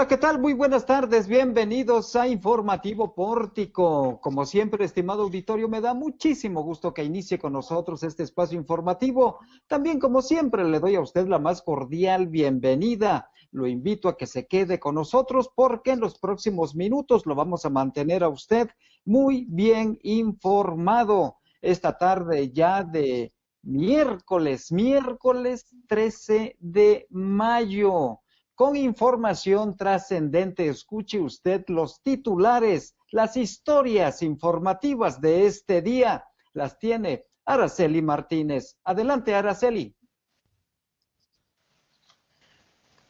Hola, ¿qué tal? Muy buenas tardes. Bienvenidos a Informativo Pórtico. Como siempre, estimado auditorio, me da muchísimo gusto que inicie con nosotros este espacio informativo. También, como siempre, le doy a usted la más cordial bienvenida. Lo invito a que se quede con nosotros porque en los próximos minutos lo vamos a mantener a usted muy bien informado. Esta tarde ya de miércoles, miércoles 13 de mayo con información trascendente. Escuche usted los titulares, las historias informativas de este día. Las tiene Araceli Martínez. Adelante, Araceli.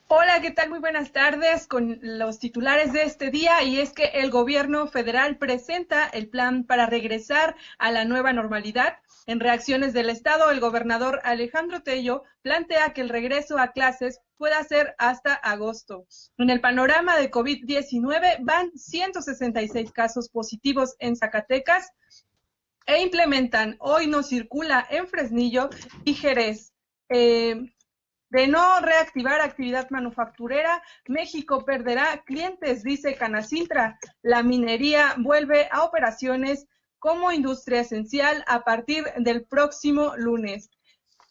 Hola, ¿qué tal? Muy buenas tardes con los titulares de este día y es que el gobierno federal presenta el plan para regresar a la nueva normalidad en reacciones del Estado, el gobernador Alejandro Tello plantea que el regreso a clases pueda ser hasta agosto. En el panorama de COVID-19 van 166 casos positivos en Zacatecas e implementan hoy no circula en Fresnillo y Jerez. Eh, de no reactivar actividad manufacturera, México perderá clientes, dice Canacintra. La minería vuelve a operaciones como industria esencial a partir del próximo lunes.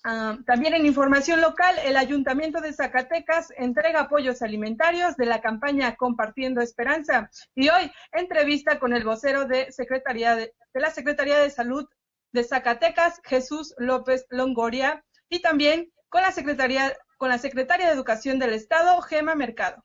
Ah, también en información local, el Ayuntamiento de Zacatecas entrega apoyos alimentarios de la campaña Compartiendo Esperanza. Y hoy, entrevista con el vocero de, Secretaría de, la Secretaría de Salud de Zacatecas, Jesús López Longoria, y también con la Secretaría, con la Secretaria de Educación del Estado, Gema Mercado.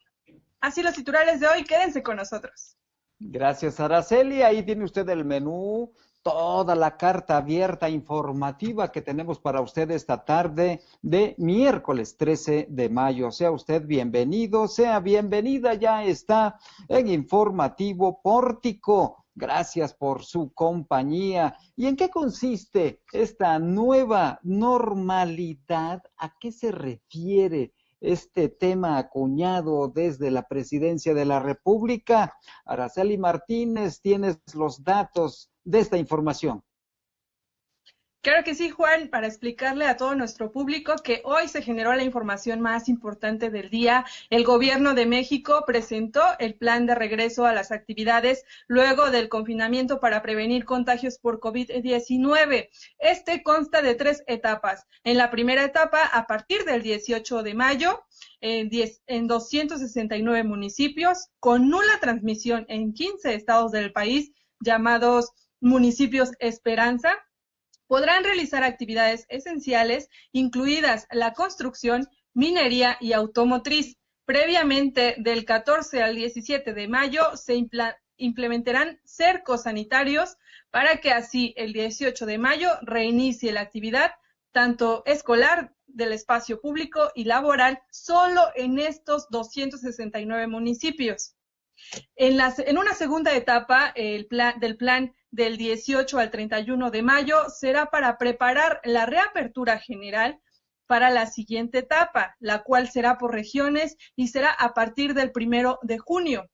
Así los titulares de hoy, quédense con nosotros. Gracias, Araceli. Ahí tiene usted el menú, toda la carta abierta informativa que tenemos para usted esta tarde de miércoles 13 de mayo. Sea usted bienvenido, sea bienvenida, ya está en informativo pórtico. Gracias por su compañía. ¿Y en qué consiste esta nueva normalidad? ¿A qué se refiere? Este tema acuñado desde la presidencia de la República. Araceli Martínez, tienes los datos de esta información. Claro que sí, Juan, para explicarle a todo nuestro público que hoy se generó la información más importante del día. El gobierno de México presentó el plan de regreso a las actividades luego del confinamiento para prevenir contagios por COVID-19. Este consta de tres etapas. En la primera etapa, a partir del 18 de mayo, en, 10, en 269 municipios, con nula transmisión en 15 estados del país, llamados municipios Esperanza, podrán realizar actividades esenciales, incluidas la construcción, minería y automotriz. Previamente, del 14 al 17 de mayo, se implementarán cercos sanitarios para que así el 18 de mayo reinicie la actividad tanto escolar del espacio público y laboral solo en estos 269 municipios. En, en una segunda etapa el plan, del plan del 18 al 31 de mayo será para preparar la reapertura general para la siguiente etapa, la cual será por regiones y será a partir del primero de junio.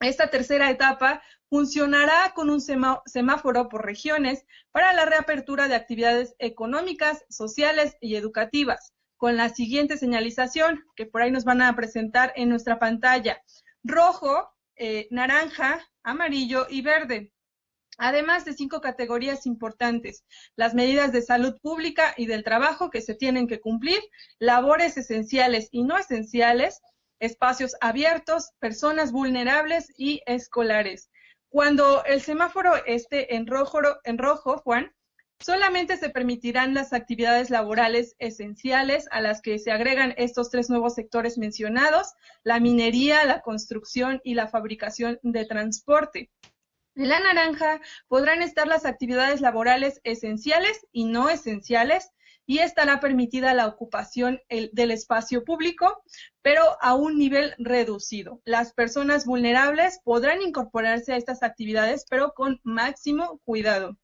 Esta tercera etapa funcionará con un semáforo por regiones para la reapertura de actividades económicas, sociales y educativas, con la siguiente señalización que por ahí nos van a presentar en nuestra pantalla. Rojo, eh, naranja, amarillo y verde además de cinco categorías importantes, las medidas de salud pública y del trabajo que se tienen que cumplir, labores esenciales y no esenciales, espacios abiertos, personas vulnerables y escolares. Cuando el semáforo esté en rojo, en rojo, Juan, solamente se permitirán las actividades laborales esenciales a las que se agregan estos tres nuevos sectores mencionados, la minería, la construcción y la fabricación de transporte. En la naranja podrán estar las actividades laborales esenciales y no esenciales y estará permitida la ocupación del espacio público, pero a un nivel reducido. Las personas vulnerables podrán incorporarse a estas actividades, pero con máximo cuidado.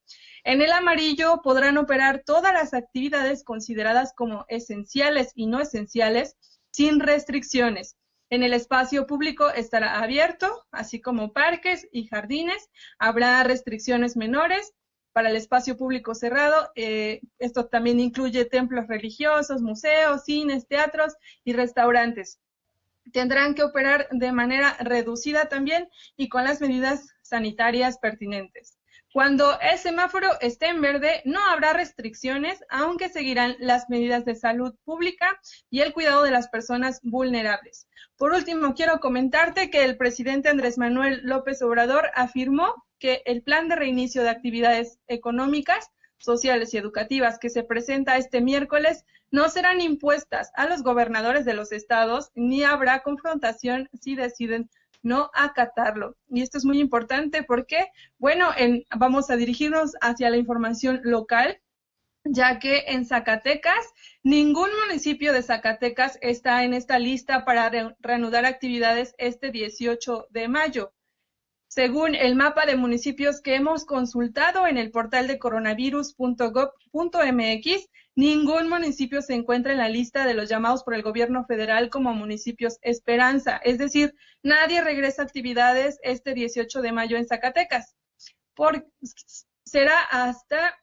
En el amarillo podrán operar todas las actividades consideradas como esenciales y no esenciales sin restricciones. En el espacio público estará abierto, así como parques y jardines. Habrá restricciones menores para el espacio público cerrado. Eh, esto también incluye templos religiosos, museos, cines, teatros y restaurantes. tendrán que operar de manera reducida también y con las medidas sanitarias pertinentes. Cuando el semáforo esté en verde, no habrá restricciones, aunque seguirán las medidas de salud pública y el cuidado de las personas vulnerables. Por último, quiero comentarte que el presidente Andrés Manuel López Obrador afirmó que el plan de reinicio de actividades económicas, sociales y educativas que se presenta este miércoles no serán impuestas a los gobernadores de los estados ni habrá confrontación si deciden no acatarlo. Y esto es muy importante porque, bueno, vamos a dirigirnos hacia la información local, ya que en Zacatecas, ningún municipio de Zacatecas está en esta lista para reanudar actividades este 18 de mayo. Según el mapa de municipios que hemos consultado en el portal de coronavirus.gov.mx, ningún municipio se encuentra en la lista de los llamados por el gobierno federal como municipios esperanza. Es decir, nadie regresa a actividades este 18 de mayo en Zacatecas. será hasta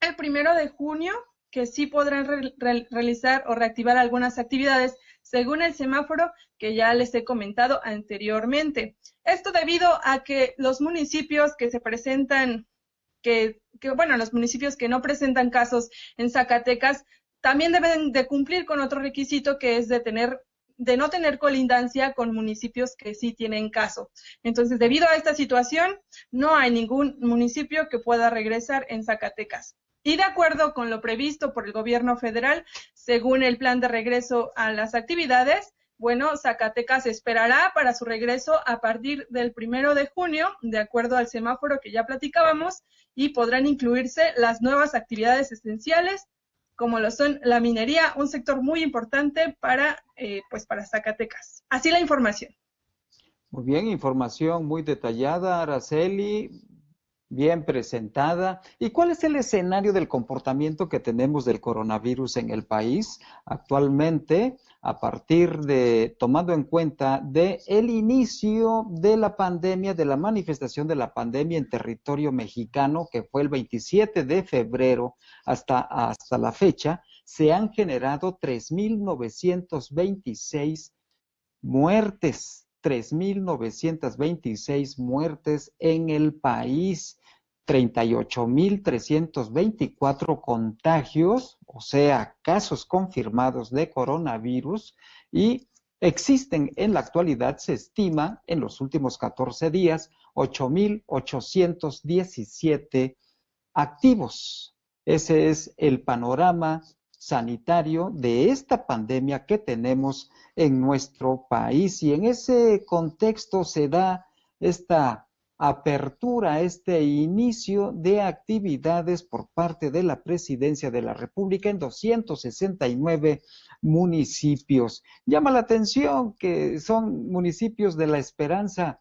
el primero de junio que sí podrán realizar o reactivar algunas actividades según el semáforo que ya les he comentado anteriormente. Esto debido a que los municipios que se presentan, que, bueno, los municipios que no presentan casos en Zacatecas, también deben de cumplir con otro requisito que es de tener de no tener colindancia con municipios que sí tienen caso. Entonces, debido a esta situación, no hay ningún municipio que pueda regresar en Zacatecas. Y de acuerdo con lo previsto por el gobierno federal, según el plan de regreso a las actividades, bueno, Zacatecas esperará para su regreso a partir del primero de junio, de acuerdo al semáforo que ya platicábamos, y podrán incluirse las nuevas actividades esenciales, como lo son la minería, un sector muy importante para, eh, pues para Zacatecas. Así la información. Muy bien, información muy detallada, Araceli bien presentada. ¿Y cuál es el escenario del comportamiento que tenemos del coronavirus en el país actualmente a partir de, tomando en cuenta de el inicio de la pandemia, de la manifestación de la pandemia en territorio mexicano, que fue el 27 de febrero hasta, hasta la fecha, se han generado 3.926 muertes 3.926 muertes en el país. 38.324 contagios, o sea, casos confirmados de coronavirus y existen en la actualidad, se estima, en los últimos 14 días, 8.817 activos. Ese es el panorama sanitario de esta pandemia que tenemos en nuestro país y en ese contexto se da esta apertura, este inicio de actividades por parte de la Presidencia de la República en 269 municipios. Llama la atención que son municipios de la esperanza.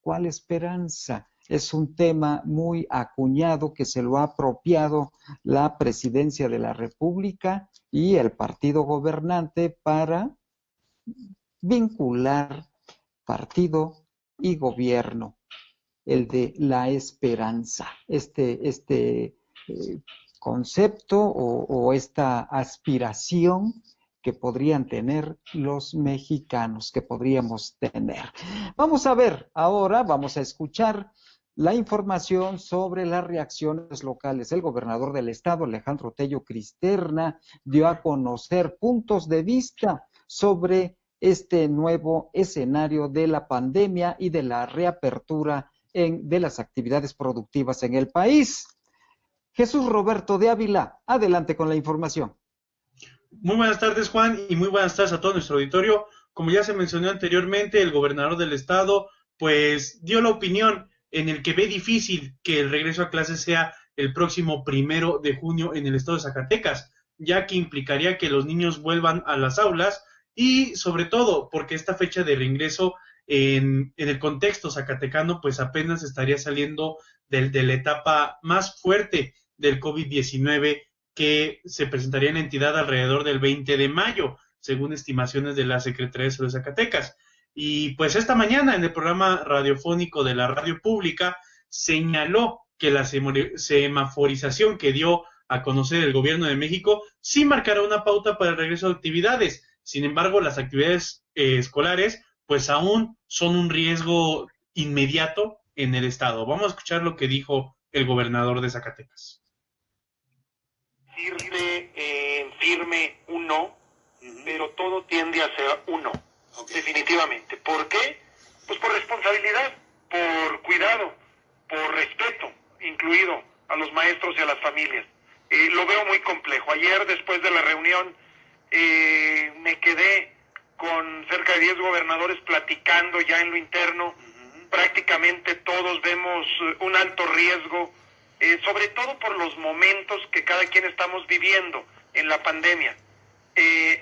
¿Cuál esperanza? Es un tema muy acuñado que se lo ha apropiado la Presidencia de la República y el partido gobernante para vincular partido y gobierno el de la esperanza, este, este eh, concepto o, esta aspiración que podrían tener los mexicanos, que podríamos tener. Vamos a ver ahora, vamos a escuchar la información sobre las reacciones locales. El gobernador del estado, Alejandro Tello Cristerna, dio a conocer puntos de vista sobre este nuevo escenario de la pandemia y de la reapertura de las actividades productivas en el país. Jesús Roberto de Ávila, adelante con la información. Muy buenas tardes, Juan, y muy buenas tardes a todo nuestro auditorio. Como ya se mencionó anteriormente, el gobernador del estado, pues dio la opinión en el que ve difícil que el regreso a clases sea el próximo primero de junio en el estado de Zacatecas, ya que implicaría que los niños vuelvan a las aulas y sobre todo porque esta fecha de reingreso en, el contexto zacatecano, pues apenas estaría saliendo de la etapa más fuerte del COVID-19 que se presentaría en la entidad alrededor del 20 de mayo, según estimaciones de la Secretaría de Salud de Zacatecas. Y pues esta mañana en el programa radiofónico de la radio pública señaló que la semaforización que dio a conocer el gobierno de México sí marcará una pauta para el regreso de actividades, Sin embargo, las actividades eh, escolares, pues aún son un riesgo inmediato en el estado. Vamos a escuchar lo que dijo el gobernador de Zacatecas. Firme, eh, firme un no, pero todo tiende a ser uno, definitivamente. ¿Por qué? Pues por responsabilidad, por cuidado, por respeto, incluido a los maestros y a las familias. Eh, lo veo muy complejo. Ayer, después de la reunión, eh, me quedé con cerca de 10 gobernadores platicando ya en lo interno. Prácticamente todos vemos eh, un alto riesgo, sobre todo por los momentos que cada quien estamos viviendo en la pandemia.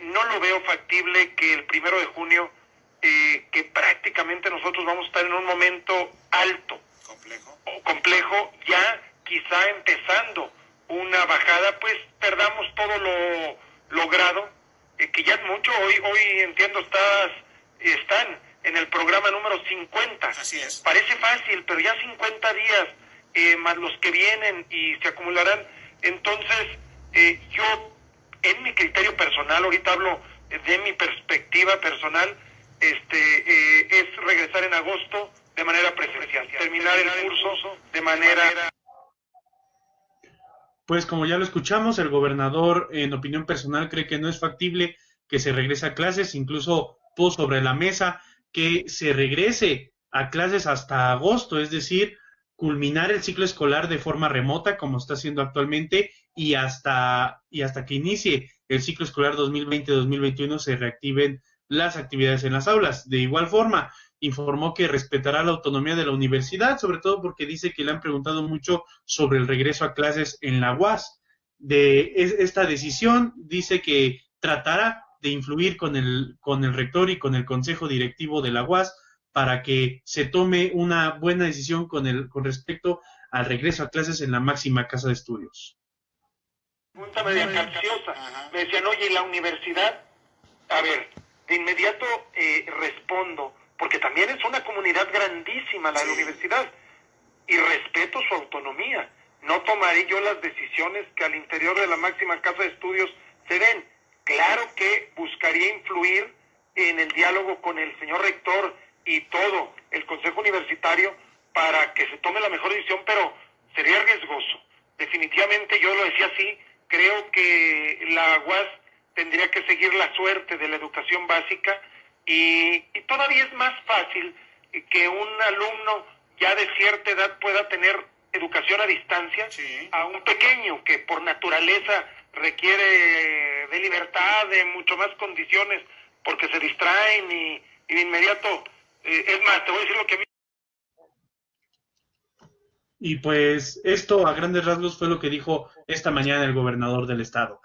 no lo veo factible que el primero de junio, que prácticamente nosotros vamos a estar en un momento alto, complejo, o complejo ya quizá empezando una bajada, pues perdamos todo lo logrado, eh, que ya es mucho. Hoy, hoy entiendo, estás, están en el programa número 50. Así es. Parece fácil, pero ya 50 días, eh, más los que vienen y se acumularán. Entonces, eh, yo, en mi criterio personal, ahorita hablo de mi perspectiva personal, este, es regresar en agosto de manera presencial, terminar el curso de manera pues como ya lo escuchamos, el gobernador, en opinión personal, cree que no es factible que se regrese a clases, incluso puso sobre la mesa que se regrese a clases hasta agosto, es decir, culminar el ciclo escolar de forma remota, como está haciendo actualmente, y hasta, y hasta que inicie el ciclo escolar 2020-2021 se reactiven las actividades en las aulas. De igual forma, informó que respetará la autonomía de la universidad, sobre todo porque dice que le han preguntado mucho sobre el regreso a clases en la UAS. De esta decisión dice que tratará de influir con el, con el rector y con el consejo directivo de la UAS para que se tome una buena decisión con, el, con respecto al regreso a clases en la máxima casa de estudios. Pregunta media. Me decían, oye, la universidad? A ver, de inmediato eh, respondo porque también es una comunidad grandísima la de la universidad, y respeto su autonomía. No tomaré yo las decisiones que al interior de la máxima casa de estudios se den. Claro que buscaría influir en el diálogo con el señor rector y todo el consejo universitario para que se tome la mejor decisión, pero sería riesgoso. Definitivamente yo lo decía así, creo que la UAS tendría que seguir la suerte de la educación básica y, todavía es más fácil que un alumno ya de cierta edad pueda tener educación a distancia a un pequeño que por naturaleza requiere de libertad, de mucho más condiciones, porque se distraen y, de inmediato, eh, es más, te voy a decir lo que a mí... Y pues esto a grandes rasgos fue lo que dijo esta mañana el gobernador del estado.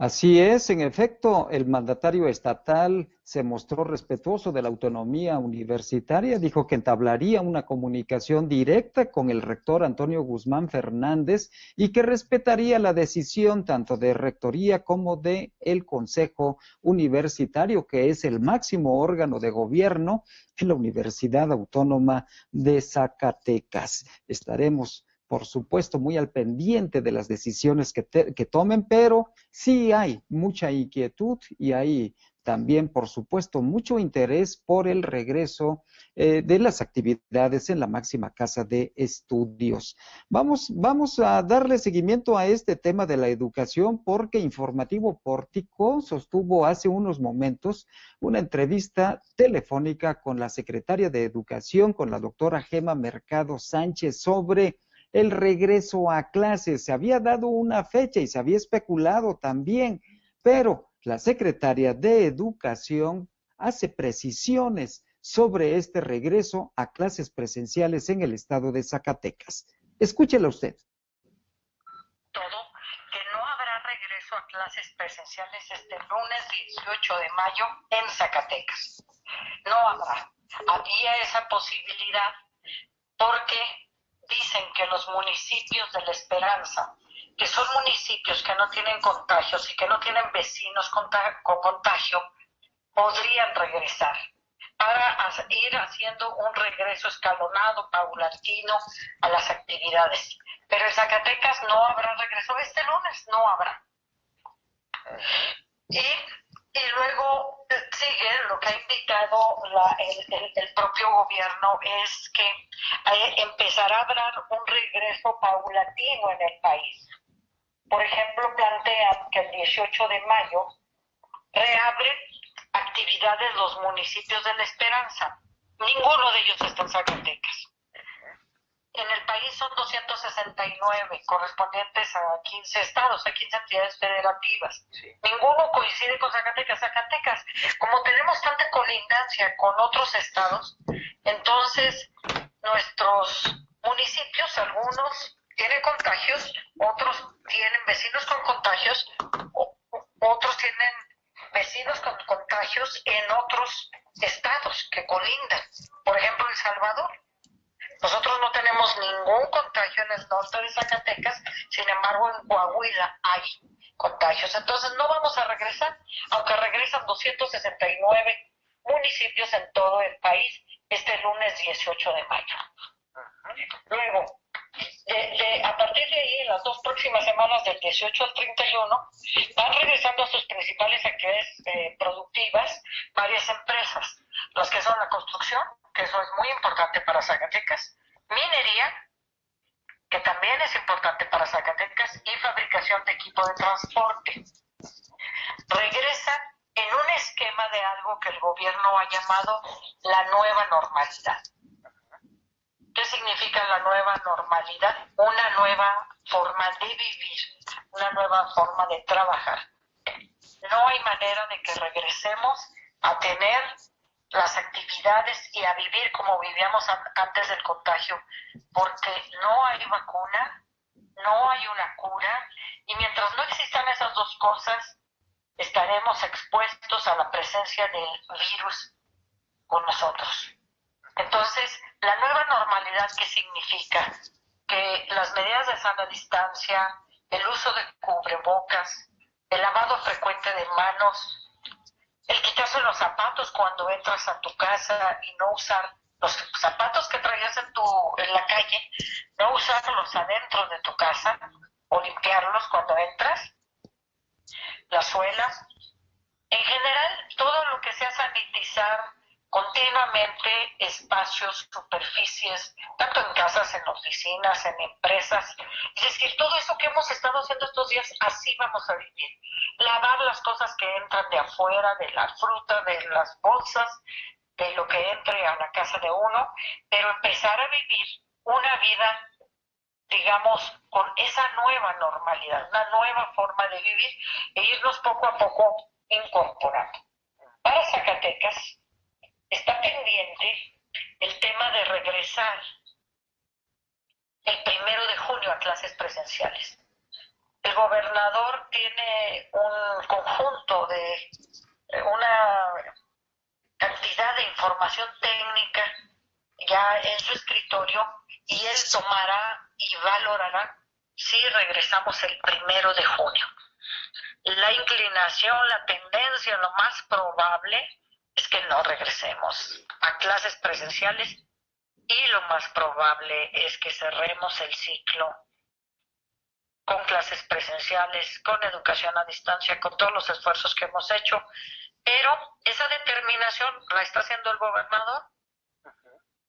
Así es, en efecto, el mandatario estatal se mostró respetuoso de la autonomía universitaria, dijo que entablaría una comunicación directa con el rector Antonio Guzmán Fernández y que respetaría la decisión tanto de rectoría como de el Consejo Universitario, que es el máximo órgano de gobierno en la Universidad Autónoma de Zacatecas. Estaremos por supuesto, muy al pendiente de las decisiones que, tomen, pero sí hay mucha inquietud y hay también, por supuesto, mucho interés por el regreso eh, de las actividades en la máxima casa de estudios. Vamos, vamos a darle seguimiento a este tema de la educación porque Informativo Pórtico sostuvo hace unos momentos una entrevista telefónica con la secretaria de Educación, con la doctora Gema Mercado Sánchez, sobre el regreso a clases. Se había dado una fecha y se había especulado también, pero la secretaria de Educación hace precisiones sobre este regreso a clases presenciales en el estado de Zacatecas. Escúchela usted. Todo que no habrá regreso a clases presenciales este lunes 18 de mayo en Zacatecas. No habrá. Había esa posibilidad porque dicen que los municipios de la esperanza, que son municipios que no tienen contagios y que no tienen vecinos con, contagio, podrían regresar para ir haciendo un regreso escalonado, paulatino a las actividades. Pero en Zacatecas no habrá regreso, este lunes no habrá. Y, indicado el, propio gobierno es que empezará a haber un regreso paulatino en el país. Por ejemplo, plantean que el 18 de mayo reabren actividades los municipios de La Esperanza. Ninguno de ellos está en Zacatecas. En el país son 269 correspondientes a 15 estados, a 15 entidades federativas. Ninguno coincide con Zacatecas. Zacatecas, como tenemos tanta colindancia con otros estados, entonces nuestros municipios, algunos tienen contagios, otros tienen vecinos con contagios, otros tienen vecinos con contagios en otros estados que colindan. Por ejemplo, El Salvador nosotros no tenemos ningún contagio en el norte de Zacatecas, sin embargo en Coahuila hay contagios. Entonces no vamos a regresar, aunque regresan 269 municipios en todo el país este lunes 18 de mayo. Luego, a partir de ahí, en las dos próximas semanas, del 18 al 31, van regresando a sus principales actividades eh, productivas varias empresas, las que son la construcción, que eso es muy importante para Zacatecas, minería, que también es importante para Zacatecas, y fabricación de equipo de transporte. Regresa en un esquema de algo que el gobierno ha llamado la nueva normalidad. ¿Qué significa la nueva normalidad? Una nueva forma de vivir, una nueva forma de trabajar. No hay manera de que regresemos a tener las actividades y a vivir como vivíamos antes del contagio, porque no hay vacuna, no hay una cura, y mientras no existan esas dos cosas, estaremos expuestos a la presencia del virus con nosotros. Entonces, la nueva normalidad, ¿qué significa? Que las medidas de sana distancia, el uso de cubrebocas, el lavado frecuente de manos, el quitarse los zapatos cuando entras a tu casa y no usar los zapatos que traías en, tu, en la calle, no usarlos adentro de tu casa o limpiarlos cuando entras, las suelas. En general, todo lo que sea sanitizar continuamente espacios, superficies, tanto en casas, en oficinas, en empresas. Es decir, todo eso que hemos estado haciendo estos días, así vamos a vivir. Lavar las cosas que entran de afuera, de la fruta, de las bolsas, de lo que entre a la casa de uno, pero empezar a vivir una vida, digamos, con esa nueva normalidad, una nueva forma de vivir e irnos poco a poco incorporando. Para Zacatecas, está pendiente el tema de regresar el primero de junio a clases presenciales. El gobernador tiene un conjunto de eh, una cantidad de información técnica ya en su escritorio y él tomará y valorará si regresamos el primero de junio. La inclinación, la tendencia, lo más probable es que no regresemos a clases presenciales y lo más probable es que cerremos el ciclo con clases presenciales, con educación a distancia, con todos los esfuerzos que hemos hecho, pero esa determinación la está haciendo el gobernador.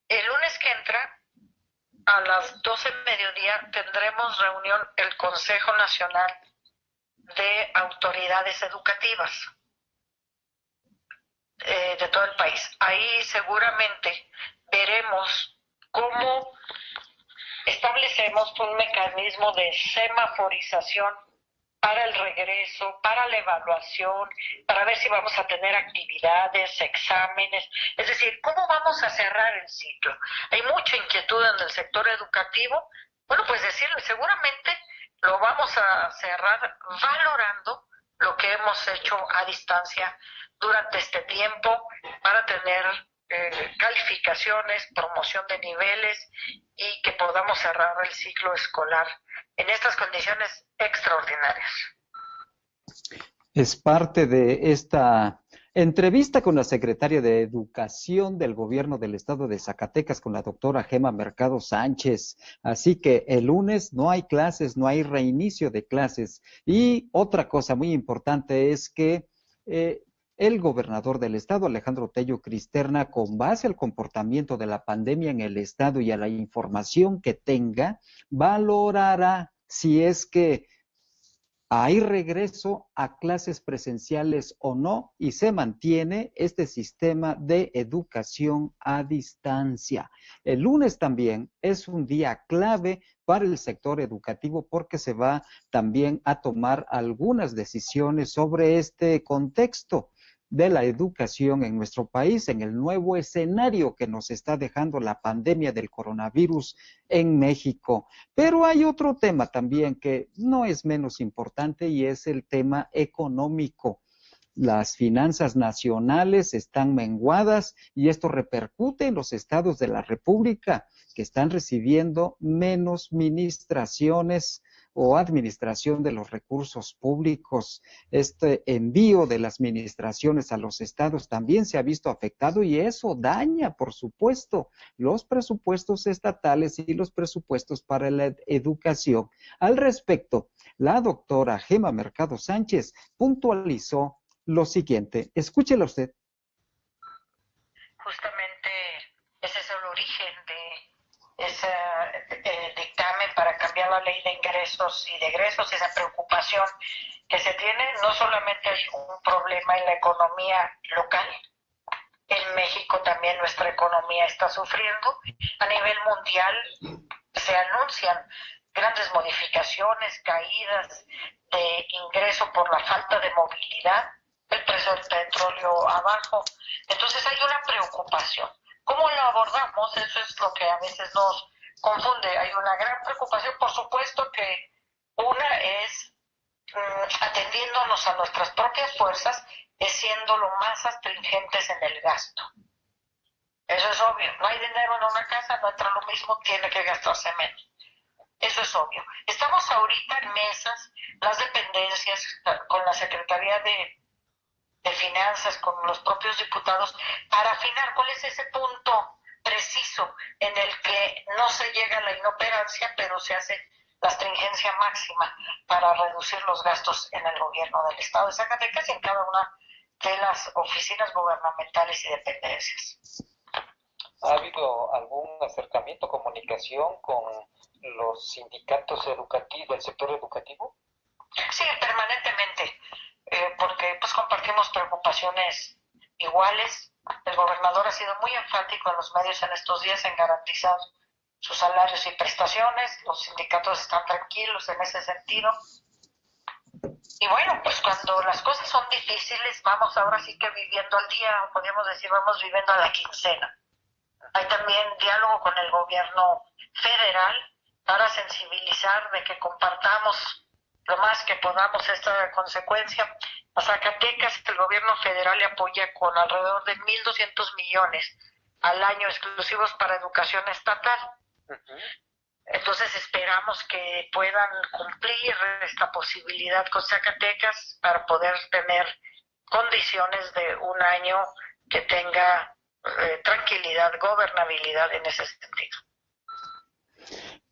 El lunes que entra, a las 12 mediodía, tendremos reunión el Consejo Nacional de Autoridades Educativas eh, de todo el país. Ahí seguramente veremos cómo establecemos un mecanismo de semaforización para el regreso, para la evaluación, para ver si vamos a tener actividades, exámenes, es decir, cómo vamos a cerrar el ciclo. Hay mucha inquietud en el sector educativo. Bueno, pues decirle, seguramente lo vamos a cerrar valorando lo que hemos hecho a distancia durante este tiempo para tener eh, calificaciones, promoción de niveles y que podamos cerrar el ciclo escolar en estas condiciones extraordinarias. Es parte de esta entrevista con la secretaria de Educación del Gobierno del Estado de Zacatecas, con la doctora Gema Mercado Sánchez. Así que el lunes no hay clases, no hay reinicio de clases. Y otra cosa muy importante es que eh, el gobernador del estado, Alejandro Tello Cristerna, con base al comportamiento de la pandemia en el estado y a la información que tenga, valorará si es que hay regreso a clases presenciales o no y se mantiene este sistema de educación a distancia. El lunes también es un día clave para el sector educativo porque se va también a tomar algunas decisiones sobre este contexto de la educación en nuestro país, en el nuevo escenario que nos está dejando la pandemia del coronavirus en México. Pero hay otro tema también que no es menos importante y es el tema económico. Las finanzas nacionales están menguadas y esto repercute en los estados de la República que están recibiendo menos ministraciones o administración de los recursos públicos. Este envío de las administraciones a los estados también se ha visto afectado y eso daña, por supuesto, los presupuestos estatales y los presupuestos para la educación. Al respecto, la doctora Gema Mercado Sánchez puntualizó lo siguiente. Escúchela usted. Justamente ese es el origen de ese eh, dictamen la ley de ingresos y de egresos, esa preocupación que se tiene. No solamente hay un problema en la economía local, en México también nuestra economía está sufriendo. A nivel mundial se anuncian grandes modificaciones, caídas de ingreso por la falta de movilidad el precio del petróleo abajo. Entonces hay una preocupación. ¿Cómo lo abordamos? Eso es lo que a veces nos confunde. Hay una gran preocupación, por supuesto que una es mm, atendiéndonos a nuestras propias fuerzas, es siendo lo más astringentes en el gasto. Eso es obvio. No hay dinero en una casa, no entra lo mismo, tiene que gastarse menos. Eso es obvio. Estamos ahorita en mesas, las dependencias, con la Secretaría de Finanzas con los propios diputados para afinar cuál es ese punto preciso en el que no se llega a la inoperancia, pero se hace la stringencia máxima para reducir los gastos en el gobierno del Estado de Zacatecas y en cada una de las oficinas gubernamentales y dependencias. ¿Ha habido algún acercamiento, comunicación con los sindicatos educativos, del sector educativo? Sí, permanentemente. Eh, porque pues compartimos preocupaciones iguales. El gobernador ha sido muy enfático en los medios en estos días en garantizar sus salarios y prestaciones. Los sindicatos están tranquilos en ese sentido. Y bueno, pues cuando las cosas son difíciles, vamos ahora sí que viviendo al día, podríamos decir, vamos viviendo a la quincena. Hay también diálogo con el gobierno federal para sensibilizar de que compartamos lo más que podamos esta consecuencia. A Zacatecas el gobierno federal le apoya con alrededor de 1.200 millones al año exclusivos para educación estatal. Entonces esperamos que puedan cumplir esta posibilidad con Zacatecas para poder tener condiciones de un año que tenga eh, tranquilidad, gobernabilidad en ese sentido.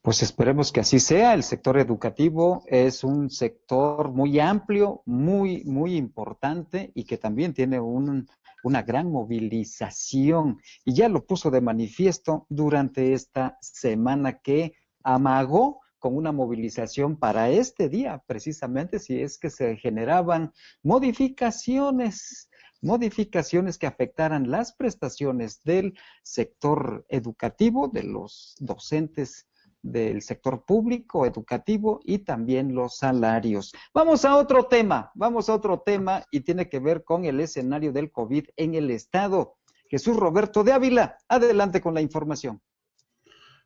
Pues esperemos que así sea. El sector educativo es un sector muy amplio, muy, muy importante y que también tiene una gran movilización. Y ya lo puso de manifiesto durante esta semana que amagó con una movilización para este día, precisamente si es que se generaban modificaciones modificaciones que afectaran las prestaciones del sector educativo, de los docentes del sector público, educativo y también los salarios. Vamos a otro tema, vamos a otro tema y tiene que ver con el escenario del COVID en el Estado. Jesús Roberto de Ávila, adelante con la información.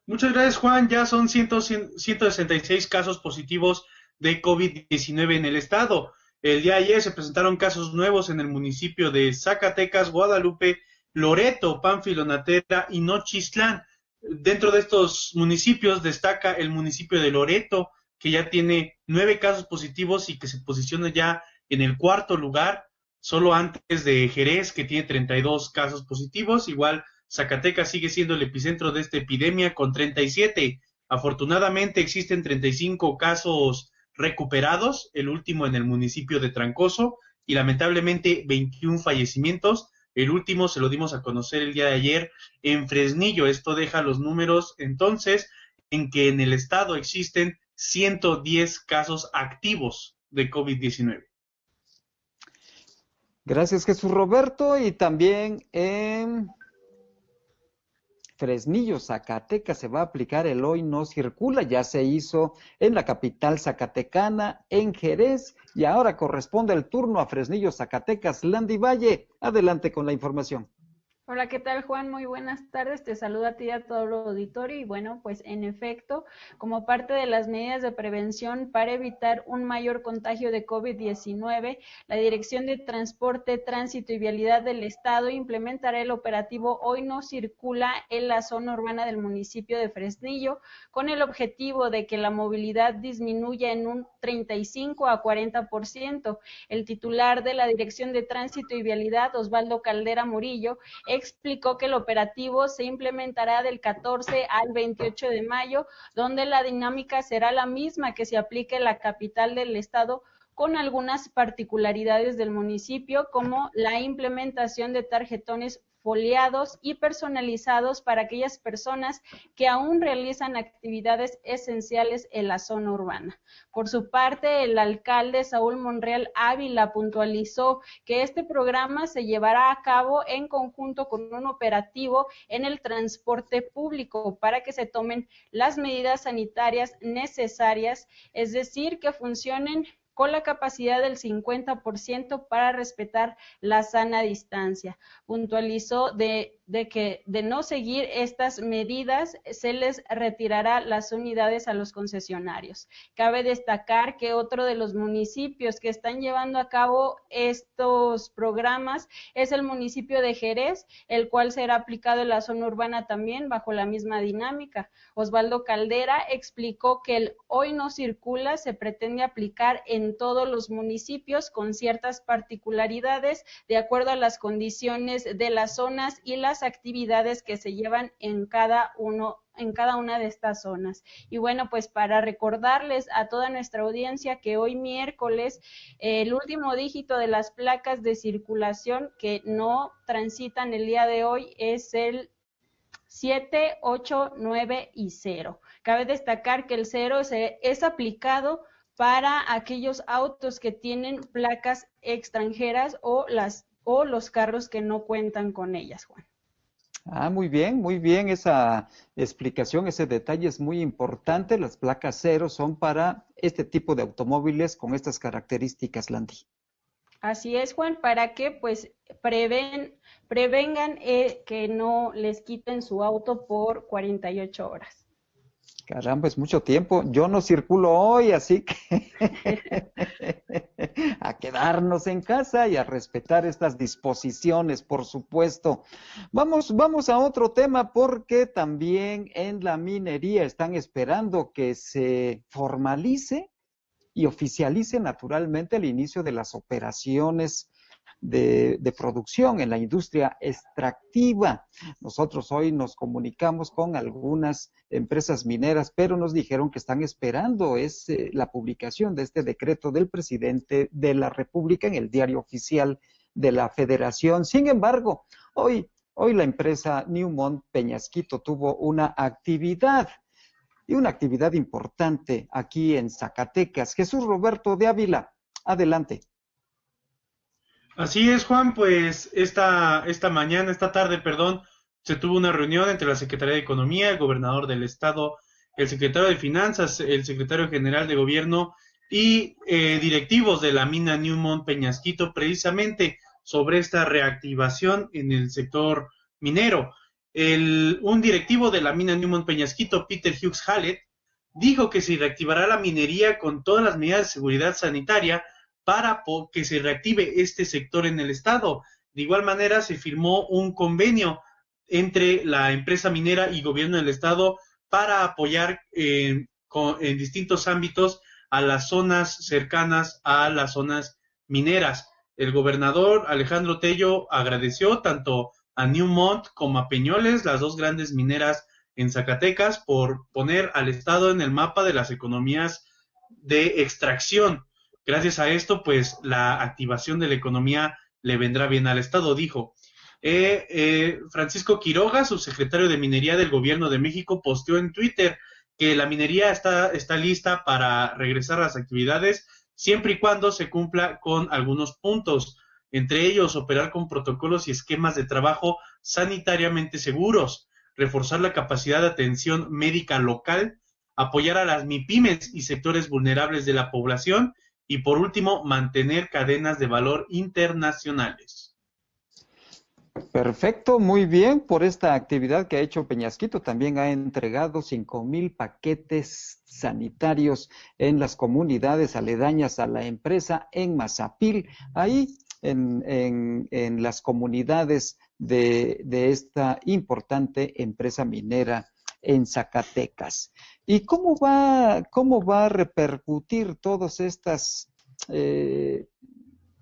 Muchas gracias, Juan. Ya son 166 casos positivos de COVID-19 en el Estado. El día de ayer se presentaron casos nuevos en el municipio de Zacatecas, Guadalupe, Loreto, Pánfilo, Natera y Nochistlán. Dentro de estos municipios destaca el municipio de Loreto, que ya tiene nueve casos positivos y que se posiciona ya en el cuarto lugar, solo antes de Jerez, que tiene 32 casos positivos. Igual Zacatecas sigue siendo el epicentro de esta epidemia con 37. Afortunadamente existen 35 casos recuperados, el último en el municipio de Trancoso, y lamentablemente 21 fallecimientos. El último se lo dimos a conocer el día de ayer en Fresnillo. Esto deja los números entonces en que en el estado existen 110 casos activos de COVID-19. Gracias Jesús Roberto y también en Fresnillo, Zacatecas, se va a aplicar el hoy no circula, ya se hizo en la capital zacatecana, en Jerez, y ahora corresponde el turno a Fresnillo, Zacatecas, Landy Valle. Adelante con la información. Hola, ¿qué tal Juan? Muy buenas tardes. Te saludo a ti y a todo el auditorio. Y bueno, pues en efecto, como parte de las medidas de prevención para evitar un mayor contagio de COVID-19, la Dirección de Transporte, Tránsito y Vialidad del Estado implementará el operativo Hoy no circula en la zona urbana del municipio de Fresnillo con el objetivo de que la movilidad disminuya en un 35 a 40%. El titular de la Dirección de Tránsito y Vialidad, Osvaldo Caldera Murillo, explicó que el operativo se implementará del 14 al 28 de mayo, donde la dinámica será la misma que se aplique en la capital del estado con algunas particularidades del municipio, como la implementación de tarjetones foliados y personalizados para aquellas personas que aún realizan actividades esenciales en la zona urbana. Por su parte, el alcalde Saúl Monreal Ávila puntualizó que este programa se llevará a cabo en conjunto con un operativo en el transporte público para que se tomen las medidas sanitarias necesarias, es decir, que funcionen con la capacidad del 50% para respetar la sana distancia. Puntualizó de, de, que de no seguir estas medidas se les retirará las unidades a los concesionarios. Cabe destacar que otro de los municipios que están llevando a cabo estos programas es el municipio de Jerez, el cual será aplicado en la zona urbana también bajo la misma dinámica. Osvaldo Caldera explicó que el hoy no circula se pretende aplicar en todos los municipios con ciertas particularidades de acuerdo a las condiciones de las zonas y las actividades que se llevan en cada uno en cada una de estas zonas. Y bueno, pues para recordarles a toda nuestra audiencia que hoy miércoles el último dígito de las placas de circulación que no transitan el día de hoy es el 7, 8, 9 y 0. Cabe destacar que el 0 es aplicado para aquellos autos que tienen placas extranjeras o las o los carros que no cuentan con ellas, Juan. Ah, muy bien, muy bien esa explicación, ese detalle es muy importante. Las placas cero son para este tipo de automóviles con estas características, Landy. Así es, Juan, para que pues preven, prevengan eh, que no les quiten su auto por 48 horas. Caramba, es mucho tiempo. Yo no circulo hoy, así que a quedarnos en casa y a respetar estas disposiciones, por supuesto. Vamos, vamos a otro tema porque también en la minería están esperando que se formalice y oficialice naturalmente el inicio de las operaciones de, producción en la industria extractiva. Nosotros hoy nos comunicamos con algunas empresas mineras, pero nos dijeron que están esperando es, la publicación de este decreto del presidente de la República en el diario oficial de la Federación. Sin embargo, hoy, hoy la empresa Newmont Peñasquito tuvo una actividad y una actividad importante aquí en Zacatecas. Jesús Roberto de Ávila, adelante. Así es, Juan, pues esta, esta mañana, esta tarde, perdón, se tuvo una reunión entre la Secretaría de Economía, el gobernador del estado, el secretario de Finanzas, el secretario general de Gobierno y eh, directivos de la mina Newmont Peñasquito, precisamente sobre esta reactivación en el sector minero. El, un directivo de la mina Newmont Peñasquito, Peter Hughes Hallett, dijo que se reactivará la minería con todas las medidas de seguridad sanitaria para que se reactive este sector en el Estado. De igual manera, se firmó un convenio entre la empresa minera y gobierno del Estado para apoyar en distintos ámbitos a las zonas cercanas a las zonas mineras. El gobernador Alejandro Tello agradeció tanto a Newmont como a Peñoles, las dos grandes mineras en Zacatecas, por poner al Estado en el mapa de las economías de extracción. Gracias a esto, pues la activación de la economía le vendrá bien al Estado, dijo. Eh, eh, Francisco Quiroga, subsecretario de Minería del Gobierno de México, posteó en Twitter que la minería está, está lista para regresar a las actividades siempre y cuando se cumpla con algunos puntos, entre ellos operar con protocolos y esquemas de trabajo sanitariamente seguros, reforzar la capacidad de atención médica local, apoyar a las MIPIMES y sectores vulnerables de la población y por último mantener cadenas de valor internacionales. Perfecto, muy bien por esta actividad que ha hecho Peñasquito. También ha entregado cinco mil paquetes sanitarios en las comunidades aledañas a la empresa en Mazapil, ahí en, las comunidades de, de, esta importante empresa minera en Zacatecas. ¿Y cómo va, cómo va a repercutir todas estas eh,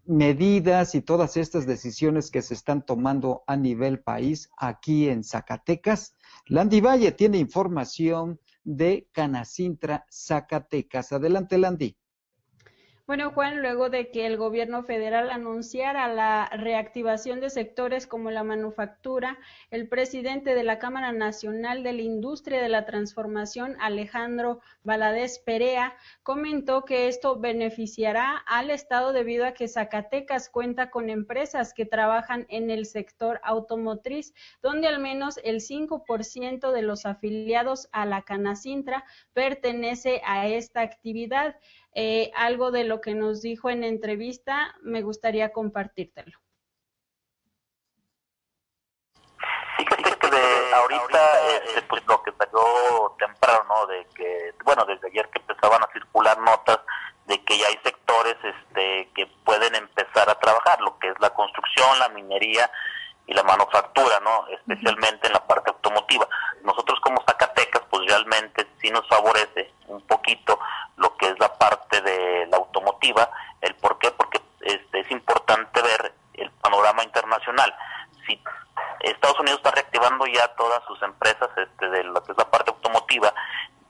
medidas y todas estas decisiones que se están tomando a nivel país aquí en Zacatecas. Landy Valle tiene información de Canacintra, Zacatecas. Adelante, Landy. Bueno, Juan, luego de que el gobierno federal anunciara la reactivación de sectores como la manufactura, el presidente de la Cámara Nacional de la Industria de la Transformación, Alejandro Valadez Perea, comentó que esto beneficiará al Estado debido a que Zacatecas cuenta con empresas que trabajan en el sector automotriz, donde al menos el 5% de los afiliados a la Canacintra pertenece a esta actividad. Eh, algo de lo que nos dijo en entrevista, me gustaría compartírtelo. Fíjate que de ahorita, este, pues lo que salió temprano, ¿no? De que, bueno, desde ayer que empezaban a circular notas de que ya hay sectores este, que pueden empezar a trabajar, lo que es la construcción, la minería y la manufactura, ¿no? Especialmente en la parte automotiva. Nosotros como Zacatecas, pues realmente sí nos favorece un poquito lo que es la parte de la automotiva. ¿El por qué? Porque este, es importante ver el panorama internacional. Si Estados Unidos está reactivando ya todas sus empresas este, de lo que es la parte automotiva,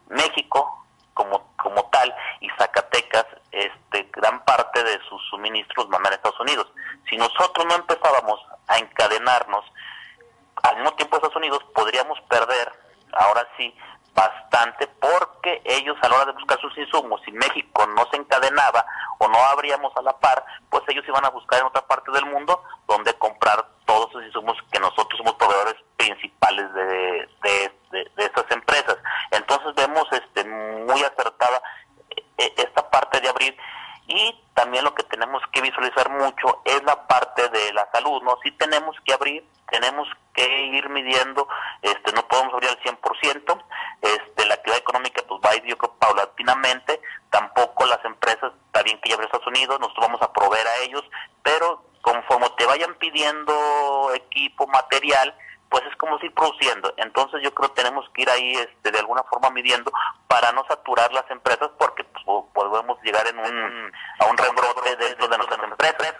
México como, como tal y Zacatecas, este, gran parte de sus suministros mandan a Estados Unidos. Si nosotros no empezábamos a encadenarnos al mismo tiempo Estados Unidos, podríamos perder, ahora sí, bastante porque ellos a la hora de buscar sus insumos, si México no se encadenaba o no abríamos a la par, pues ellos iban a buscar en otra parte del mundo donde comprar todos esos insumos que nosotros somos proveedores principales de, de, de, estas empresas. Entonces vemos este muy acertada eh, esta parte de abrir y también lo que tenemos que visualizar mucho es la parte de la salud, ¿no? Sí tenemos que abrir, tenemos que ir midiendo, este, no podemos abrir al 100%, este, la actividad económica pues va a ir yo creo paulatinamente, tampoco las empresas, está bien que ya Estados Unidos, nosotros vamos a proveer a ellos, pero conforme te vayan pidiendo equipo, material, pues es como si produciendo. Entonces yo creo que tenemos que ir ahí este, de alguna forma midiendo para no saturar las empresas porque pues, podemos llegar en un, a un rebrote dentro de nuestras empresas.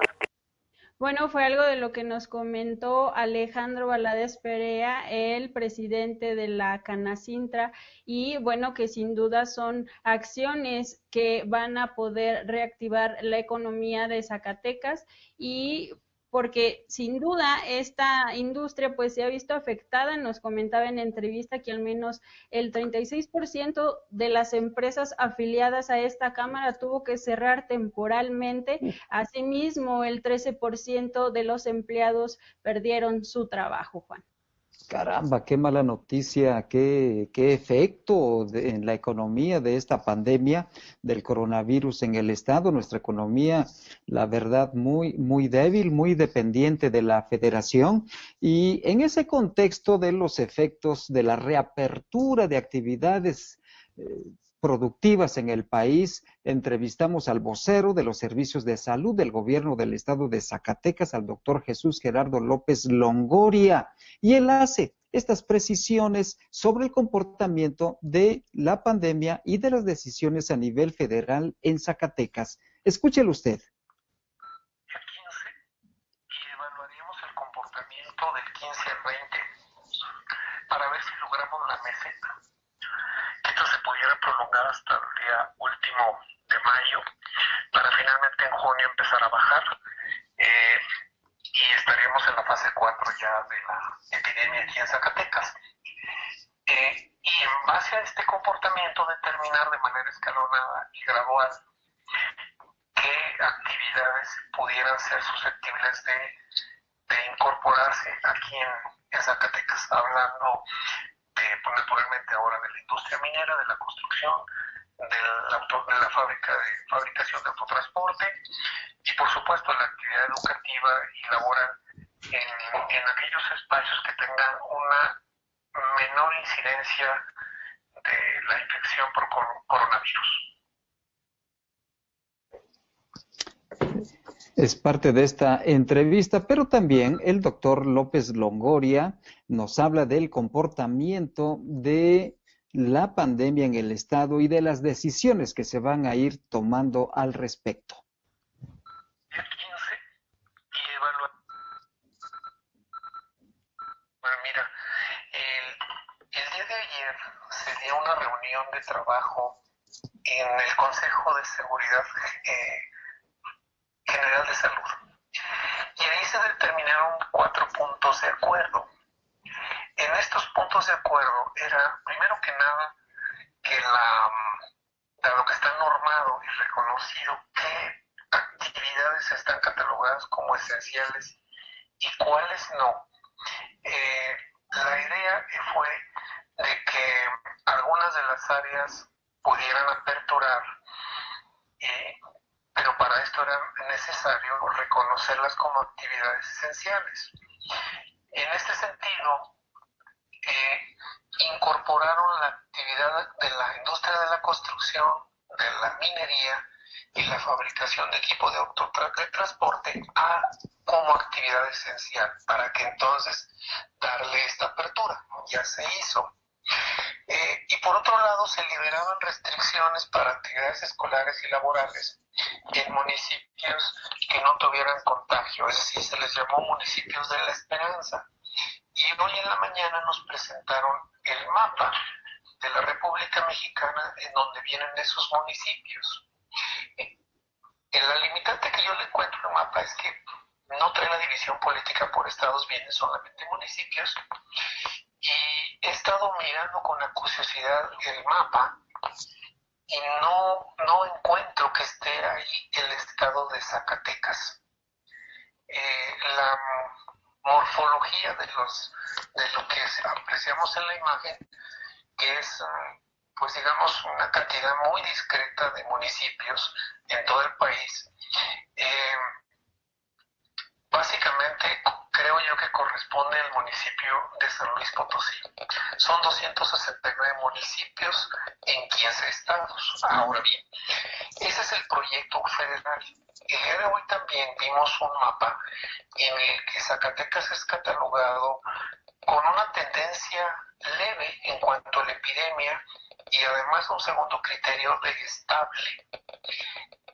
Bueno, fue algo de lo que nos comentó Alejandro Valadez Perea, el presidente de la Canacintra, y bueno, que sin duda son acciones que van a poder reactivar la economía de Zacatecas y porque sin duda esta industria pues se ha visto afectada, nos comentaba en entrevista que al menos el 36% de las empresas afiliadas a esta cámara tuvo que cerrar temporalmente, asimismo el 13% de los empleados perdieron su trabajo, Juan. Caramba, qué mala noticia, qué, qué efecto en la economía de esta pandemia del coronavirus en el Estado. Nuestra economía, la verdad, muy, muy débil, muy dependiente de la federación. Y en ese contexto de los efectos de la reapertura de actividades eh, productivas en el país. Entrevistamos al vocero de los servicios de salud del gobierno del estado de Zacatecas, al doctor Jesús Gerardo López Longoria, y él hace estas precisiones sobre el comportamiento de la pandemia y de las decisiones a nivel federal en Zacatecas. Escúchelo usted. El 15 y evaluaríamos el comportamiento del 15 al 20 para ver si logramos la meseta se pudiera prolongar hasta el día último de mayo, para finalmente en junio empezar a bajar. Eh, y estaremos en la fase 4 ya de la epidemia aquí en Zacatecas. Eh, y en base a este comportamiento determinar de manera escalonada y gradual qué actividades pudieran ser susceptibles de, de incorporarse aquí en, en Zacatecas, hablando pues, naturalmente ahora de la industria minera, de la construcción, de la, de la fábrica de fabricación de autotransporte y por supuesto la actividad educativa y laboral en aquellos espacios que tengan una menor incidencia de la infección por coronavirus. Es parte de esta entrevista, pero también el doctor López Longoria nos habla del comportamiento de la pandemia en el Estado y de las decisiones que se van a ir tomando al respecto. Una reunión de trabajo en el Consejo de Seguridad eh, General de Salud. Y ahí se determinaron cuatro puntos de acuerdo. En estos puntos de acuerdo era, primero que nada, que la, dado que está normado y reconocido qué actividades están catalogadas como esenciales y cuáles no. Eh, la idea fue de que algunas de las áreas pudieran aperturar, eh, pero para esto era necesario reconocerlas como actividades esenciales. En este sentido, eh, incorporaron la actividad de la industria de la construcción, de la minería y la fabricación de equipo de autotransporte a como actividad esencial para que entonces darle esta apertura. Ya se hizo. Eh, y por otro lado, se liberaban restricciones para actividades escolares y laborales en municipios que no tuvieran contagio, es decir, se les llamó municipios de la esperanza. Y hoy en la mañana nos presentaron el mapa de la República Mexicana en donde vienen esos municipios. En la limitante que yo le encuentro el mapa es que no trae la división política por estados, vienen solamente municipios. Y he estado mirando con acuciosidad el mapa y no, no encuentro que esté ahí el estado de Zacatecas. Eh, la morfología de, los, de lo que apreciamos en la imagen, que es, pues digamos, una cantidad muy discreta de municipios en todo el país, eh, básicamente creo yo que corresponde al municipio de San Luis Potosí. Son 269 municipios en 15 estados. Ahora bien, ese es el proyecto federal. El día de hoy también vimos un mapa en el que Zacatecas es catalogado con una tendencia leve en cuanto a la epidemia y además un segundo criterio de estable.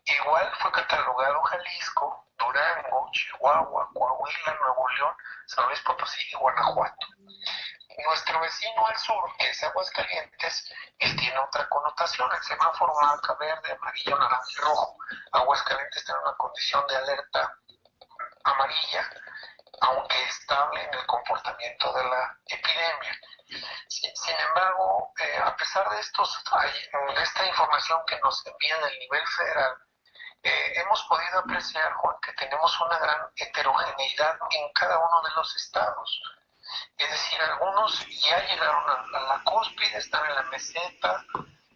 Igual fue catalogado Jalisco, Durango, Chihuahua, Coahuila, Nuevo León, San Luis Potosí y Guanajuato. Nuestro vecino al sur, que es Aguascalientes, tiene otra connotación. El semáforo marca verde, amarillo, naranja y rojo. Aguascalientes tiene una condición de alerta amarilla, aunque estable en el comportamiento de la epidemia. Sin, embargo, eh, a pesar de, estos, de esta información que nos envían del nivel federal, eh, hemos podido apreciar, Juan, que tenemos una gran heterogeneidad en cada uno de los estados. Es decir, algunos ya llegaron a, la cúspide, están en la meseta,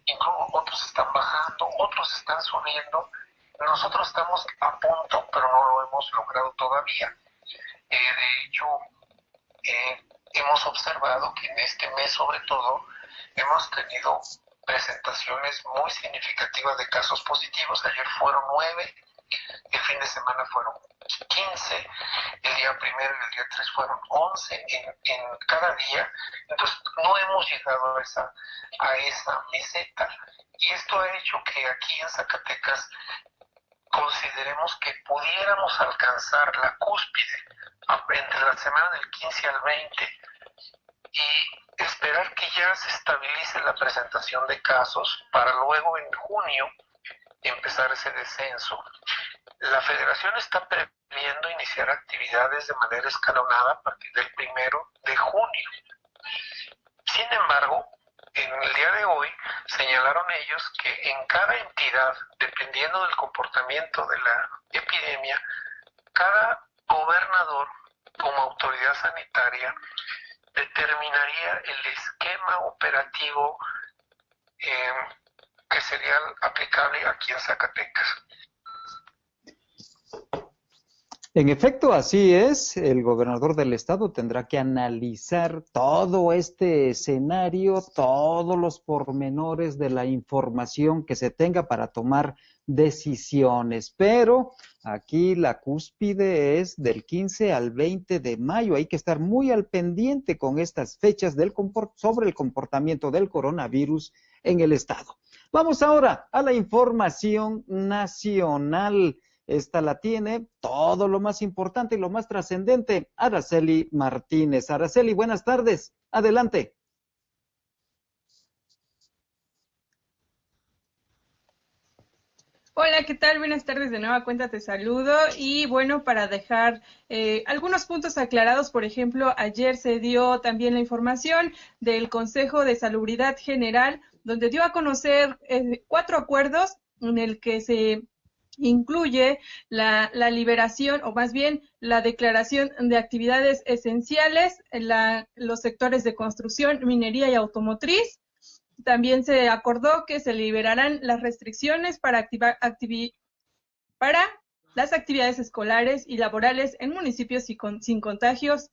incluso otros están bajando, otros están subiendo. Nosotros estamos a punto, pero no lo hemos logrado todavía. Eh, de hecho, eh, hemos observado que en este mes sobre todo hemos tenido presentaciones muy significativas de casos positivos. Ayer fueron nueve, el fin de semana fueron 15, el día primero y el día tres fueron 11 en, en cada día. Entonces no hemos llegado a esa, a esa meseta. Y esto ha hecho que aquí en Zacatecas consideremos que pudiéramos alcanzar la cúspide entre la semana del 15 al 20 y esperar que ya se estabilice la presentación de casos para luego en junio empezar ese descenso. La federación está previendo iniciar actividades de manera escalonada a partir del primero de junio. Sin embargo, en el día de hoy señalaron ellos que en cada entidad, dependiendo del comportamiento de la epidemia, cada gobernador como autoridad sanitaria determinaría el esquema operativo eh, que sería aplicable aquí en Zacatecas. En efecto, así es. El gobernador del estado tendrá que analizar todo este escenario, todos los pormenores de la información que se tenga para tomar decisiones. Pero aquí la cúspide es del 15 al 20 de mayo. Hay que estar muy al pendiente con estas fechas del sobre el comportamiento del coronavirus en el estado. Vamos ahora a la información nacional. Esta la tiene todo lo más importante y lo más trascendente, Araceli Martínez. Araceli, buenas tardes. Adelante. Hola, ¿qué tal? Buenas tardes de nueva cuenta, te saludo. Y bueno, para dejar eh, algunos puntos aclarados, por ejemplo, ayer se dio también la información del Consejo de Salubridad General, donde dio a conocer eh, cuatro acuerdos en el que se incluye la, liberación o más bien la declaración de actividades esenciales en los sectores de construcción, minería y automotriz. También se acordó que se liberarán las restricciones para, para las actividades escolares y laborales en municipios sin contagios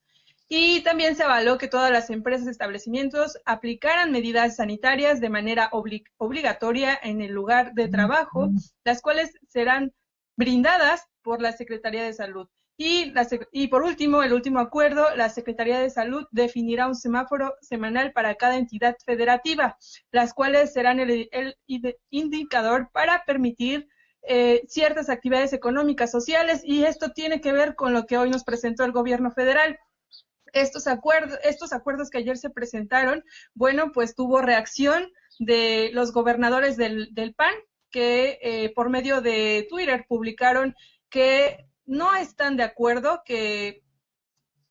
y también se avaló que todas las empresas y establecimientos aplicaran medidas sanitarias de manera obligatoria en el lugar de trabajo, las cuales serán brindadas por la Secretaría de Salud. Y, y, por último, el último acuerdo, la Secretaría de Salud definirá un semáforo semanal para cada entidad federativa, las cuales serán el, indicador para permitir eh, ciertas actividades económicas, sociales, y esto tiene que ver con lo que hoy nos presentó el gobierno federal. Estos acuerdos, estos acuerdos que ayer se presentaron, bueno, pues tuvo reacción de los gobernadores del, PAN, que eh, por medio de Twitter publicaron que no están de acuerdo, que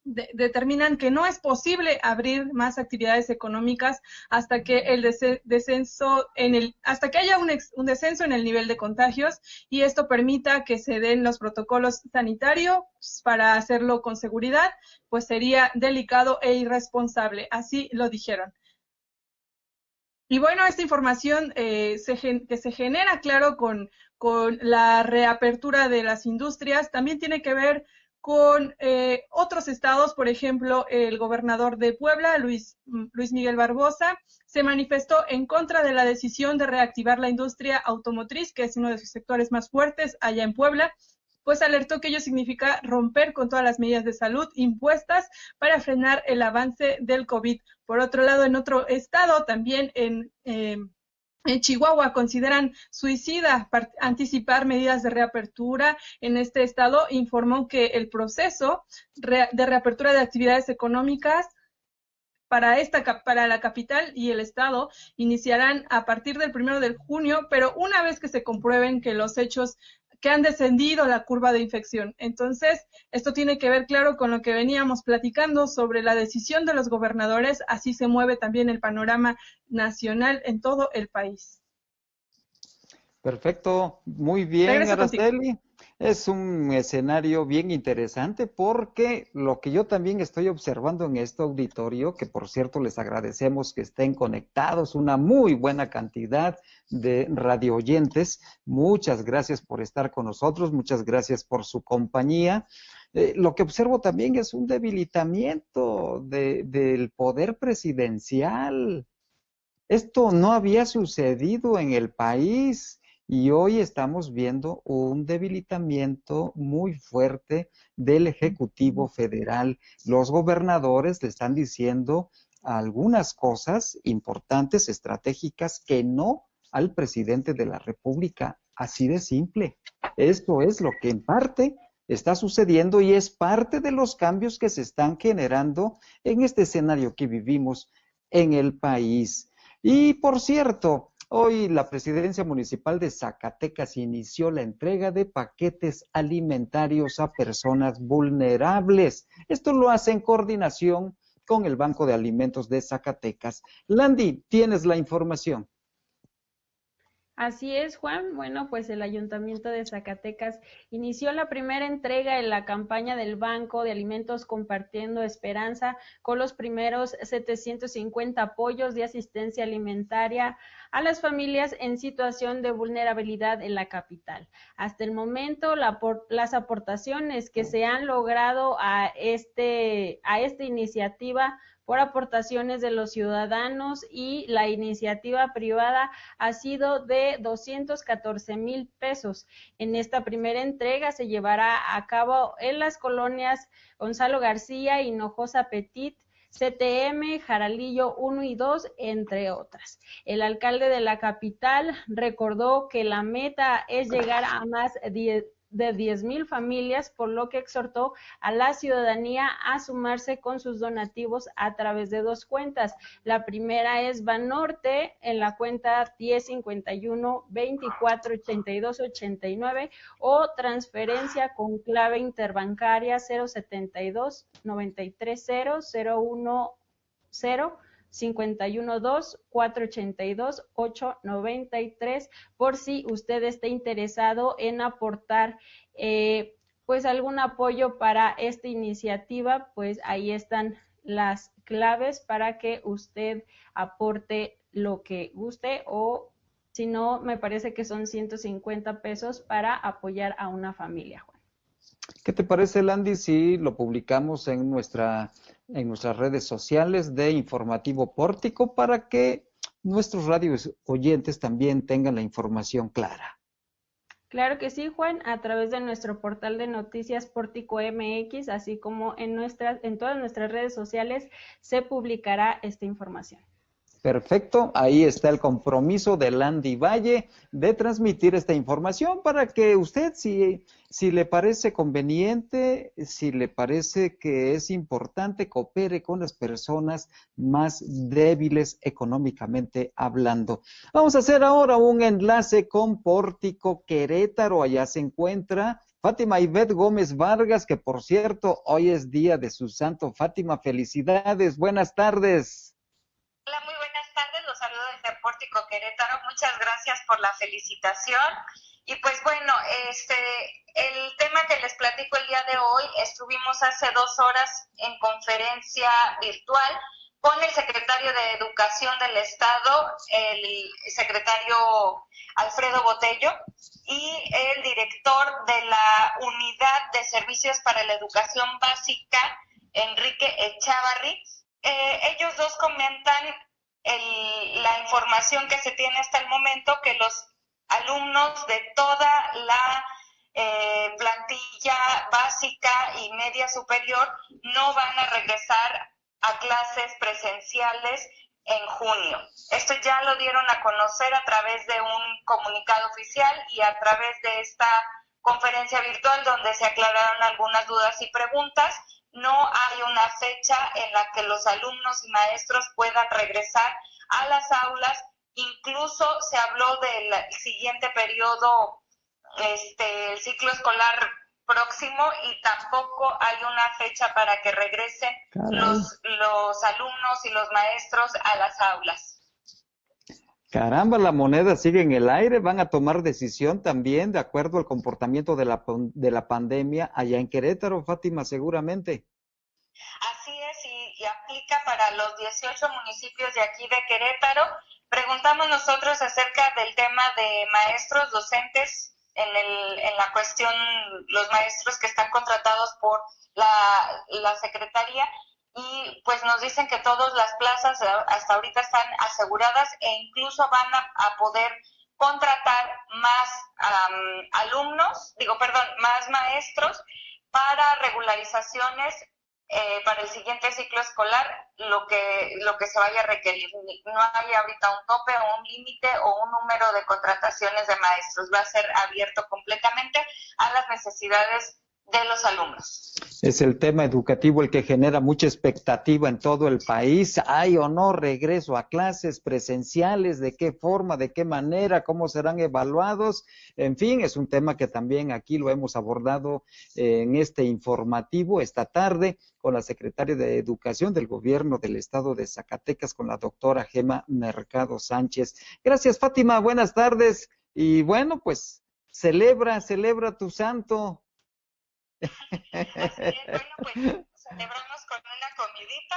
determinan que no es posible abrir más actividades económicas hasta que el descenso en el hasta que haya un, un, descenso en el nivel de contagios y esto permita que se den los protocolos sanitarios para hacerlo con seguridad, pues sería delicado e irresponsable, así lo dijeron. Y bueno, esta información eh, que se genera, claro, con, con la reapertura de las industrias, también tiene que ver con eh, otros estados, por ejemplo, el gobernador de Puebla, Luis, Luis Miguel Barbosa, se manifestó en contra de la decisión de reactivar la industria automotriz, que es uno de sus sectores más fuertes allá en Puebla, pues alertó que ello significa romper con todas las medidas de salud impuestas para frenar el avance del COVID. Por otro lado, en otro estado, también en... Eh, en Chihuahua consideran suicida anticipar medidas de reapertura. En este estado informó que el proceso de reapertura de actividades económicas para esta para la capital y el estado iniciarán a partir del primero de junio, pero una vez que se comprueben que los hechos que han descendido la curva de infección. Entonces, esto tiene que ver, claro, con lo que veníamos platicando sobre la decisión de los gobernadores. Así se mueve también el panorama nacional en todo el país. Perfecto, muy bien, Araceli. Es un escenario bien interesante porque lo que yo también estoy observando en este auditorio, que por cierto les agradecemos que estén conectados, una muy buena cantidad de radio oyentes. Muchas gracias por estar con nosotros, muchas gracias por su compañía. Eh, lo que observo también es un debilitamiento del poder presidencial. Esto no había sucedido en el país y hoy estamos viendo un debilitamiento muy fuerte del Ejecutivo Federal. Los gobernadores le están diciendo algunas cosas importantes, estratégicas, que no al presidente de la República. Así de simple. Esto es lo que en parte está sucediendo y es parte de los cambios que se están generando en este escenario que vivimos en el país. Y por cierto, Hoy la presidencia municipal de Zacatecas inició la entrega de paquetes alimentarios a personas vulnerables. Esto lo hace en coordinación con el Banco de Alimentos de Zacatecas. Landy, tienes la información. Así es, Juan. Bueno, pues el Ayuntamiento de Zacatecas inició la primera entrega en la campaña del Banco de Alimentos Compartiendo Esperanza con los primeros 750 apoyos de asistencia alimentaria a las familias en situación de vulnerabilidad en la capital. Hasta el momento, las aportaciones que se han logrado a, este, a esta iniciativa por aportaciones de los ciudadanos y la iniciativa privada ha sido de 214 mil pesos. En esta primera entrega se llevará a cabo en las colonias Gonzalo García, Hinojosa Petit, CTM, Jaralillo 1 y 2, entre otras. El alcalde de la capital recordó que la meta es llegar a más de 10.000 familias, por lo que exhortó a la ciudadanía a sumarse con sus donativos a través de dos cuentas. La primera es Banorte en la cuenta 1051 2482 89 o transferencia con clave interbancaria 072 930 010 512-482-893 por si usted está interesado en aportar eh, pues algún apoyo para esta iniciativa, pues ahí están las claves para que usted aporte lo que guste o si no, me parece que son 150 pesos para apoyar a una familia, Juan. ¿Qué te parece, Landy, si lo publicamos en nuestra en nuestras redes sociales de Informativo Pórtico para que nuestros radios oyentes también tengan la información clara. Claro que sí, Juan, a través de nuestro portal de noticias Pórtico MX, así como en nuestras en todas nuestras redes sociales se publicará esta información. Perfecto, ahí está el compromiso de Landy Valle de transmitir esta información para que usted, si, si le parece conveniente, si le parece que es importante, coopere con las personas más débiles económicamente hablando. Vamos a hacer ahora un enlace con Pórtico Querétaro, allá se encuentra. Fátima Ivette Gómez Vargas, que por cierto, hoy es día de su santo. Fátima, felicidades, buenas tardes. Hola, muy Pórtico Querétaro. Muchas gracias por la felicitación. Y pues bueno, este, el tema que les platico el día de hoy, estuvimos hace dos horas en conferencia virtual con el secretario de Educación del Estado, el secretario Alfredo Botello, y el director de la Unidad de Servicios para la Educación Básica, Enrique Echavarri. Eh, ellos dos comentan la información que se tiene hasta el momento, que los alumnos de toda la eh, plantilla básica y media superior no van a regresar a clases presenciales en junio. Esto ya lo dieron a conocer a través de un comunicado oficial y a través de esta conferencia virtual donde se aclararon algunas dudas y preguntas no hay una fecha en la que los alumnos y maestros puedan regresar a las aulas. Incluso se habló del siguiente periodo, este, el ciclo escolar próximo y tampoco hay una fecha para que regresen los, los alumnos y los maestros a las aulas. Caramba, la moneda sigue en el aire. Van a tomar decisión también de acuerdo al comportamiento de la, de la pandemia allá en Querétaro, Fátima, seguramente. Así es, y, aplica para los 18 municipios de aquí de Querétaro. Preguntamos nosotros acerca del tema de maestros docentes en, el, en la cuestión, los maestros que están contratados por la, la Secretaría y pues nos dicen que todas las plazas eh, hasta ahorita están aseguradas e incluso van a, poder contratar más alumnos, digo, perdón, más maestros para regularizaciones eh, para el siguiente ciclo escolar, lo que, lo que se vaya a requerir. No hay ahorita un tope o un límite o un número de contrataciones de maestros. Va a ser abierto completamente a las necesidades de los alumnos. Es el tema educativo el que genera mucha expectativa en todo el país. ¿Hay o no regreso a clases presenciales? ¿De qué forma? ¿De qué manera? ¿Cómo serán evaluados? En fin, es un tema que también aquí lo hemos abordado en este informativo esta tarde con la secretaria de Educación del Gobierno del Estado de Zacatecas, con la doctora Gema Mercado Sánchez. Gracias, Fátima. Buenas tardes. Y bueno, pues celebra, celebra tu santo. Bueno, pues celebramos con una comidita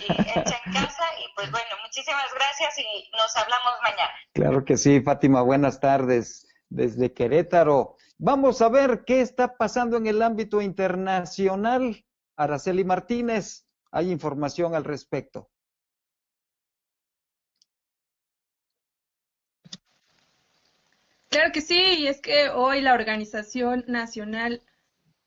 y hecha en casa y pues bueno, muchísimas gracias y nos hablamos mañana. Claro que sí, Fátima, buenas tardes desde Querétaro. Vamos a ver qué está pasando en el ámbito internacional. Araceli Martínez, hay información al respecto. Claro que sí, y es que hoy la Organización Nacional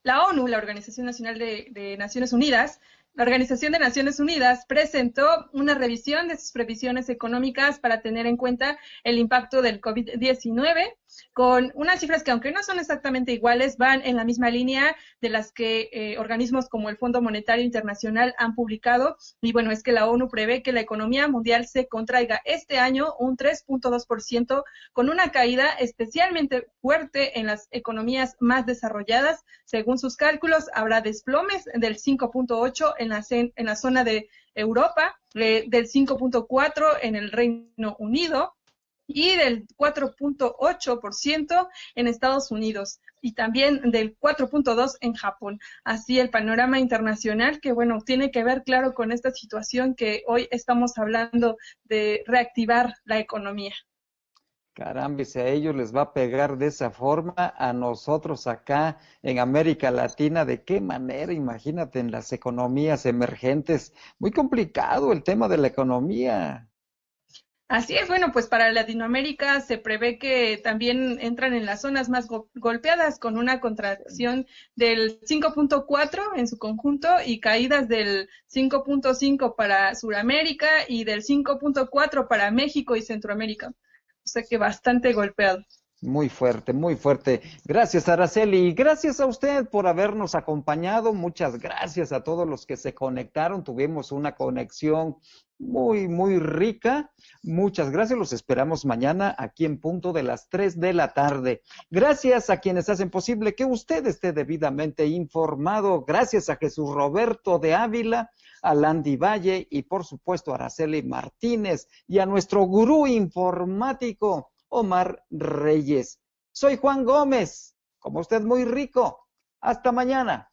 la ONU, la Organización Nacional de, Naciones Unidas, la Organización de Naciones Unidas presentó una revisión de sus previsiones económicas para tener en cuenta el impacto del COVID-19 con unas cifras que aunque no son exactamente iguales, van en la misma línea de las que eh, organismos como el Fondo Monetario Internacional han publicado. Y bueno, es que la ONU prevé que la economía mundial se contraiga este año un 3.2%, con una caída especialmente fuerte en las economías más desarrolladas. Según sus cálculos, habrá desplomes del 5.8 en la, en la zona de Europa, eh, del 5.4 en el Reino Unido, y del 4.8% en Estados Unidos y también del 4.2% en Japón. Así el panorama internacional que, bueno, tiene que ver, claro, con esta situación que hoy estamos hablando de reactivar la economía. Caramba, si a ellos les va a pegar de esa forma, a nosotros acá en América Latina, ¿de qué manera? Imagínate en las economías emergentes. Muy complicado el tema de la economía. Así es, bueno, pues para Latinoamérica se prevé que también entran en las zonas más golpeadas con una contracción del 5.4 en su conjunto y caídas del 5.5 para Sudamérica y del 5.4 para México y Centroamérica. O sea que bastante golpeado. Muy fuerte, muy fuerte. Gracias, Araceli. Gracias a usted por habernos acompañado. Muchas gracias a todos los que se conectaron. Tuvimos una conexión muy, muy rica. Muchas gracias. Los esperamos mañana aquí en punto de las 3 de la tarde. Gracias a quienes hacen posible que usted esté debidamente informado. Gracias a Jesús Roberto de Ávila, a Landy Valle y por supuesto a Araceli Martínez y a nuestro gurú informático, Omar Reyes. Soy Juan Gómez. Como usted muy rico. Hasta mañana.